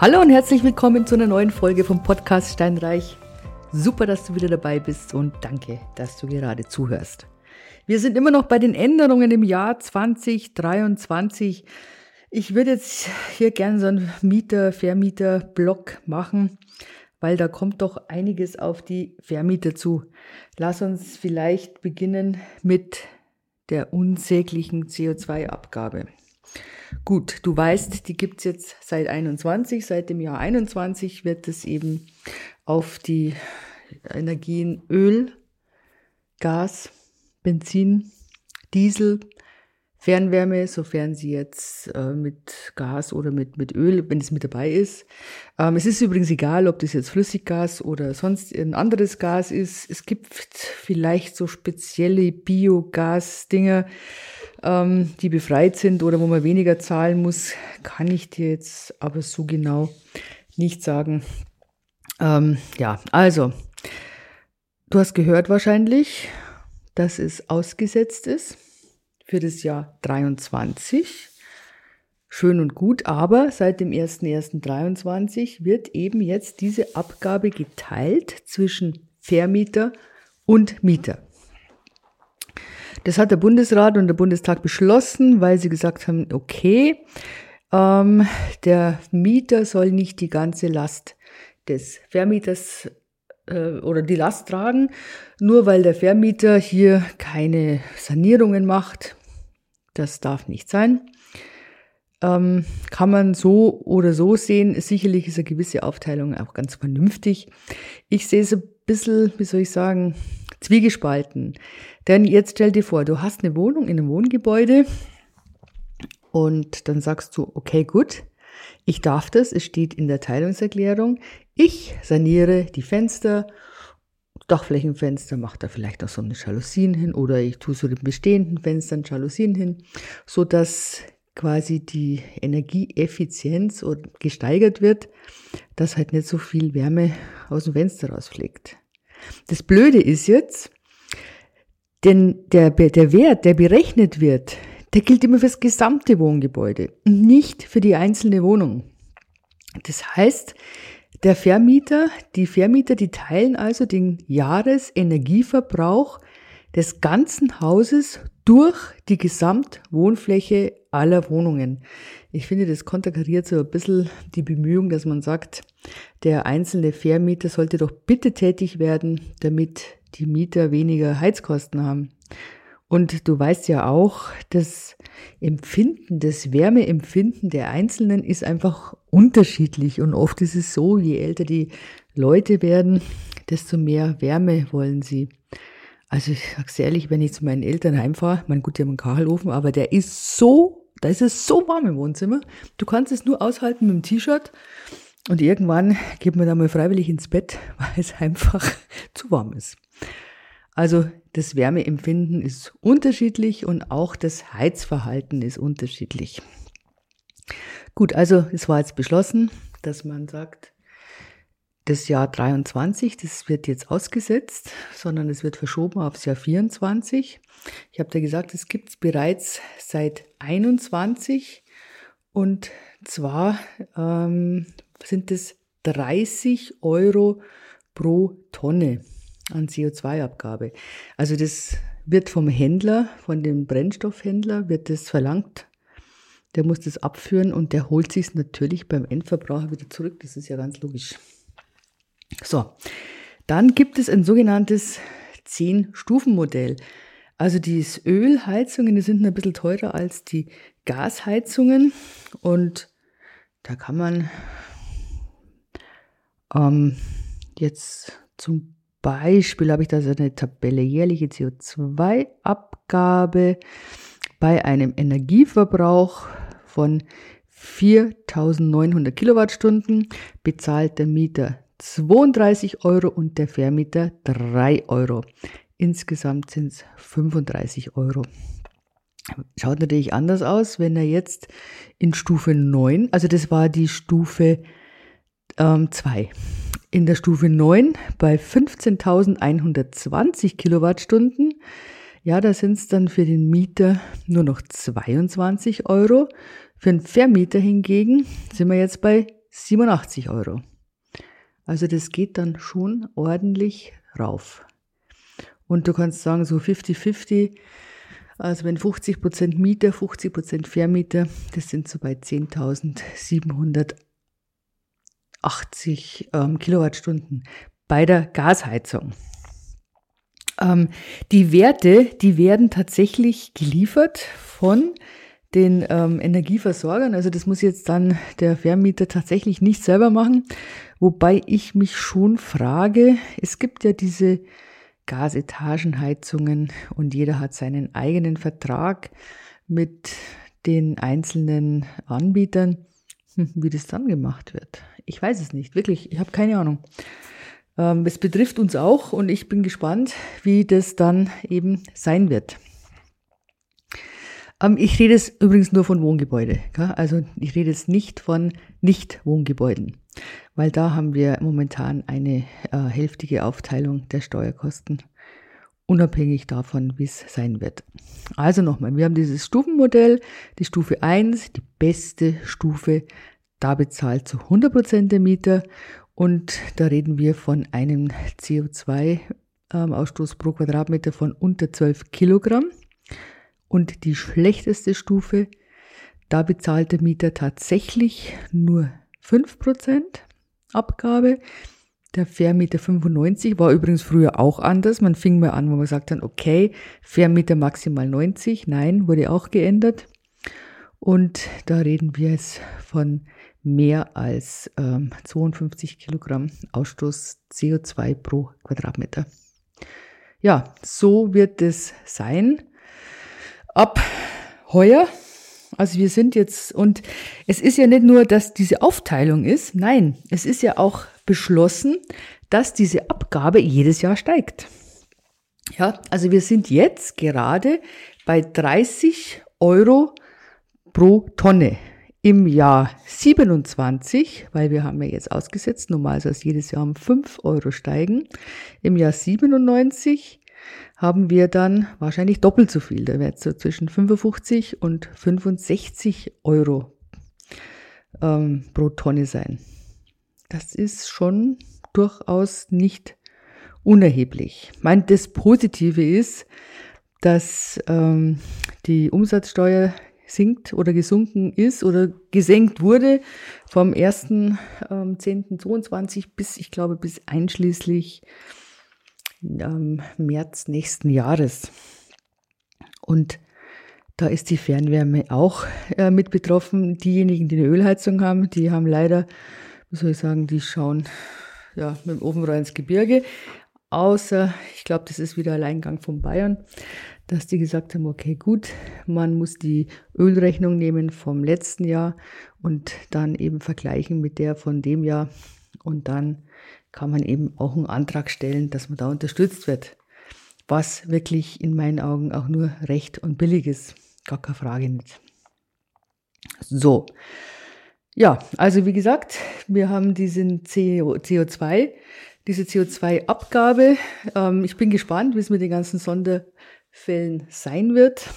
Hallo und herzlich willkommen zu einer neuen Folge vom Podcast Steinreich. Super, dass du wieder dabei bist und danke, dass du gerade zuhörst. Wir sind immer noch bei den Änderungen im Jahr 2023. Ich würde jetzt hier gerne so einen Mieter, Vermieter-Block machen, weil da kommt doch einiges auf die Vermieter zu. Lass uns vielleicht beginnen mit der unsäglichen CO2-Abgabe. Gut, du weißt, die gibt's jetzt seit 21, seit dem Jahr 21 wird es eben auf die Energien Öl, Gas, Benzin, Diesel, Fernwärme, sofern sie jetzt äh, mit Gas oder mit, mit Öl, wenn es mit dabei ist. Ähm, es ist übrigens egal, ob das jetzt Flüssiggas oder sonst ein anderes Gas ist. Es gibt vielleicht so spezielle Biogas-Dinger, ähm, die befreit sind oder wo man weniger zahlen muss, kann ich dir jetzt aber so genau nicht sagen. Ähm, ja, also, du hast gehört wahrscheinlich, dass es ausgesetzt ist für das Jahr 23. Schön und gut, aber seit dem 01.01.23 wird eben jetzt diese Abgabe geteilt zwischen Vermieter und Mieter. Das hat der Bundesrat und der Bundestag beschlossen, weil sie gesagt haben, okay, ähm, der Mieter soll nicht die ganze Last des Vermieters äh, oder die Last tragen, nur weil der Vermieter hier keine Sanierungen macht, das darf nicht sein. Ähm, kann man so oder so sehen. Sicherlich ist eine gewisse Aufteilung auch ganz vernünftig. Ich sehe es ein bisschen, wie soll ich sagen, zwiegespalten. Denn jetzt stell dir vor, du hast eine Wohnung in einem Wohngebäude und dann sagst du, okay, gut, ich darf das, es steht in der Teilungserklärung, ich saniere die Fenster Dachflächenfenster, mache da vielleicht auch so eine Jalousien hin oder ich tue so den bestehenden Fenstern Jalousien hin, so dass quasi die Energieeffizienz gesteigert wird, dass halt nicht so viel Wärme aus dem Fenster rausfliegt. Das Blöde ist jetzt, denn der, der Wert, der berechnet wird, der gilt immer fürs gesamte Wohngebäude und nicht für die einzelne Wohnung. Das heißt, der Vermieter, die Vermieter, die teilen also den Jahresenergieverbrauch des ganzen Hauses durch die Gesamtwohnfläche aller Wohnungen. Ich finde, das konterkariert so ein bisschen die Bemühung, dass man sagt, der einzelne Vermieter sollte doch bitte tätig werden, damit die Mieter weniger Heizkosten haben. Und du weißt ja auch, das Empfinden, das Wärmeempfinden der Einzelnen ist einfach unterschiedlich. Und oft ist es so, je älter die Leute werden, desto mehr Wärme wollen sie. Also ich sag's ehrlich, wenn ich zu meinen Eltern heimfahre, mein gut, die haben einen Kachelofen, aber der ist so, da ist es so warm im Wohnzimmer. Du kannst es nur aushalten mit dem T-Shirt. Und irgendwann geht man da mal freiwillig ins Bett, weil es einfach zu warm ist. Also das Wärmeempfinden ist unterschiedlich und auch das Heizverhalten ist unterschiedlich. Gut, also es war jetzt beschlossen, dass man sagt, das Jahr 23, das wird jetzt ausgesetzt, sondern es wird verschoben aufs Jahr 24. Ich habe da gesagt, es gibt es bereits seit 21 und zwar ähm, sind es 30 Euro pro Tonne an CO2-Abgabe. Also das wird vom Händler, von dem Brennstoffhändler, wird das verlangt. Der muss das abführen und der holt sich natürlich beim Endverbraucher wieder zurück. Das ist ja ganz logisch. So, dann gibt es ein sogenanntes 10-Stufen-Modell. Also die Ölheizungen, die sind ein bisschen teurer als die Gasheizungen und da kann man ähm, jetzt zum Beispiel habe ich da so eine Tabelle jährliche CO2-Abgabe bei einem Energieverbrauch von 4.900 Kilowattstunden bezahlt der Mieter 32 Euro und der Vermieter 3 Euro. Insgesamt sind es 35 Euro. Schaut natürlich anders aus, wenn er jetzt in Stufe 9, also das war die Stufe ähm, 2, in der Stufe 9 bei 15.120 Kilowattstunden. Ja, da sind es dann für den Mieter nur noch 22 Euro. Für den Vermieter hingegen sind wir jetzt bei 87 Euro. Also das geht dann schon ordentlich rauf. Und du kannst sagen, so 50-50, also wenn 50% Mieter, 50% Vermieter, das sind so bei 10.780 ähm, Kilowattstunden bei der Gasheizung. Ähm, die Werte, die werden tatsächlich geliefert von den ähm, Energieversorgern. Also das muss jetzt dann der Vermieter tatsächlich nicht selber machen. Wobei ich mich schon frage, es gibt ja diese Gasetagenheizungen und jeder hat seinen eigenen Vertrag mit den einzelnen Anbietern. Wie das dann gemacht wird, ich weiß es nicht, wirklich, ich habe keine Ahnung. Ähm, es betrifft uns auch und ich bin gespannt, wie das dann eben sein wird. Ähm, ich rede jetzt übrigens nur von Wohngebäude. Also ich rede jetzt nicht von Nicht-Wohngebäuden, weil da haben wir momentan eine äh, hälftige Aufteilung der Steuerkosten, unabhängig davon, wie es sein wird. Also nochmal, wir haben dieses Stufenmodell, die Stufe 1, die beste Stufe, da bezahlt zu 100% der Mieter und da reden wir von einem CO2-Ausstoß ähm, pro Quadratmeter von unter 12 Kilogramm. Und die schlechteste Stufe, da bezahlt der Mieter tatsächlich nur 5% Abgabe. Der Vermieter 95 war übrigens früher auch anders. Man fing mal an, wo man sagt dann, okay, Vermieter maximal 90. Nein, wurde auch geändert. Und da reden wir jetzt von mehr als ähm, 52 Kilogramm Ausstoß CO2 pro Quadratmeter. Ja, so wird es sein ab heuer. Also wir sind jetzt, und es ist ja nicht nur, dass diese Aufteilung ist, nein, es ist ja auch beschlossen, dass diese Abgabe jedes Jahr steigt. Ja, also wir sind jetzt gerade bei 30 Euro pro Tonne. Im Jahr 27, weil wir haben ja jetzt ausgesetzt, normal soll es jedes Jahr um 5 Euro steigen. Im Jahr 97 haben wir dann wahrscheinlich doppelt so viel. Da wird es so zwischen 55 und 65 Euro ähm, pro Tonne sein. Das ist schon durchaus nicht unerheblich. Ich meine, das Positive ist, dass ähm, die Umsatzsteuer sinkt oder gesunken ist oder gesenkt wurde vom 1.10.22 ähm, bis, ich glaube, bis einschließlich ähm, März nächsten Jahres. Und da ist die Fernwärme auch äh, mit betroffen. Diejenigen, die eine Ölheizung haben, die haben leider, wie soll ich sagen, die schauen ja, mit dem Ofenrohr ins Gebirge. Außer, ich glaube, das ist wieder Alleingang von Bayern dass die gesagt haben, okay, gut, man muss die Ölrechnung nehmen vom letzten Jahr und dann eben vergleichen mit der von dem Jahr. Und dann kann man eben auch einen Antrag stellen, dass man da unterstützt wird. Was wirklich in meinen Augen auch nur recht und billig ist. Gar keine Frage nicht. So. Ja, also wie gesagt, wir haben diesen CO2, diese CO2-Abgabe. Ähm, ich bin gespannt, wie es mit den ganzen Sonder Fällen sein wird.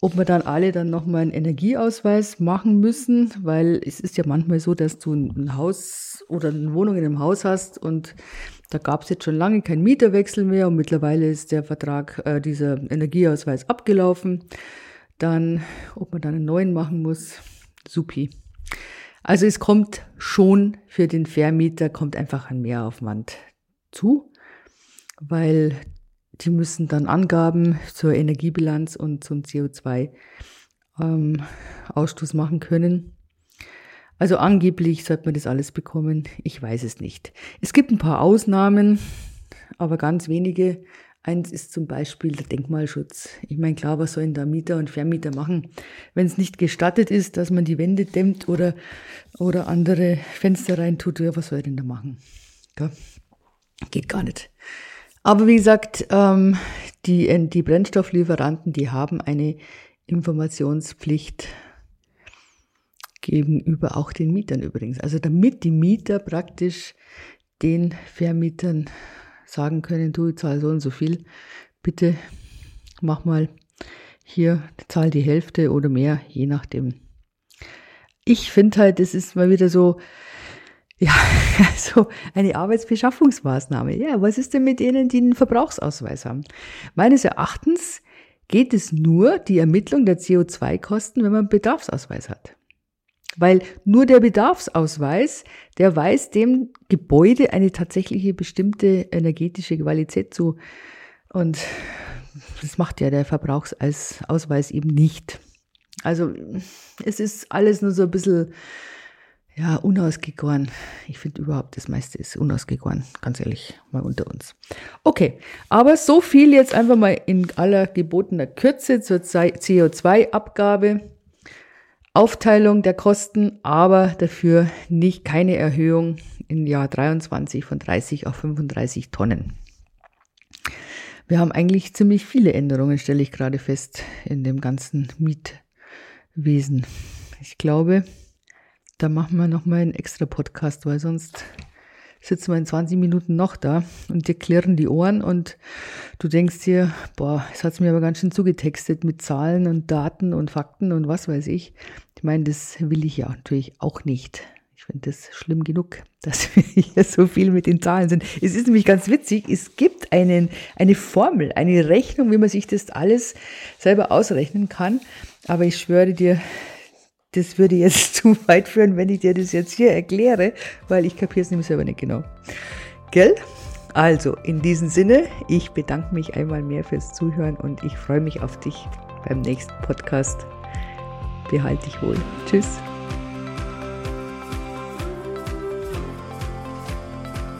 Ob wir dann alle dann nochmal einen Energieausweis machen müssen, weil es ist ja manchmal so, dass du ein Haus oder eine Wohnung in einem Haus hast und da gab es jetzt schon lange keinen Mieterwechsel mehr und mittlerweile ist der Vertrag, äh, dieser Energieausweis abgelaufen. Dann, ob man dann einen neuen machen muss, supi. Also es kommt schon für den Vermieter, kommt einfach ein Mehraufwand zu, weil die müssen dann Angaben zur Energiebilanz und zum CO2-Ausstoß ähm, machen können. Also angeblich sollte man das alles bekommen. Ich weiß es nicht. Es gibt ein paar Ausnahmen, aber ganz wenige. Eins ist zum Beispiel der Denkmalschutz. Ich meine, klar, was sollen da Mieter und Vermieter machen, wenn es nicht gestattet ist, dass man die Wände dämmt oder, oder andere Fenster reintut? Ja, was soll er denn da machen? Ja, geht gar nicht. Aber wie gesagt, ähm, die, die Brennstofflieferanten, die haben eine Informationspflicht gegenüber auch den Mietern übrigens. Also damit die Mieter praktisch den Vermietern sagen können, du zahl so und so viel, bitte mach mal hier, zahl die Hälfte oder mehr, je nachdem. ich finde halt, das ist mal wieder so, ja, so eine Arbeitsbeschaffungsmaßnahme. Ja, was ist denn mit denen, die einen Verbrauchsausweis haben? Meines Erachtens geht es nur die Ermittlung der CO2-Kosten, wenn man einen Bedarfsausweis hat. Weil nur der Bedarfsausweis, der weiß dem Gebäude eine tatsächliche bestimmte energetische Qualität zu. Und das macht ja der Verbrauchsausweis eben nicht. Also es ist alles nur so ein bisschen ja, unausgegoren. Ich finde überhaupt, das meiste ist unausgegoren, ganz ehrlich, mal unter uns. Okay, aber so viel jetzt einfach mal in aller gebotener Kürze zur CO2-Abgabe. Aufteilung der Kosten, aber dafür nicht keine Erhöhung im Jahr 23 von 30 auf 35 Tonnen. Wir haben eigentlich ziemlich viele Änderungen, stelle ich gerade fest, in dem ganzen Mietwesen. Ich glaube, da machen wir nochmal einen extra Podcast, weil sonst sitzen wir in 20 Minuten noch da und dir klirren die Ohren und du denkst dir, boah, es hat mir aber ganz schön zugetextet mit Zahlen und Daten und Fakten und was weiß ich. Ich meine, das will ich ja natürlich auch nicht. Ich finde das schlimm genug, dass wir hier so viel mit den Zahlen sind. Es ist nämlich ganz witzig, es gibt einen, eine Formel, eine Rechnung, wie man sich das alles selber ausrechnen kann. Aber ich schwöre dir, das würde jetzt zu weit führen, wenn ich dir das jetzt hier erkläre, weil ich kapiere es nämlich selber nicht genau. Gell? Also, in diesem Sinne, ich bedanke mich einmal mehr fürs Zuhören und ich freue mich auf dich beim nächsten Podcast. Behalte dich wohl. Tschüss.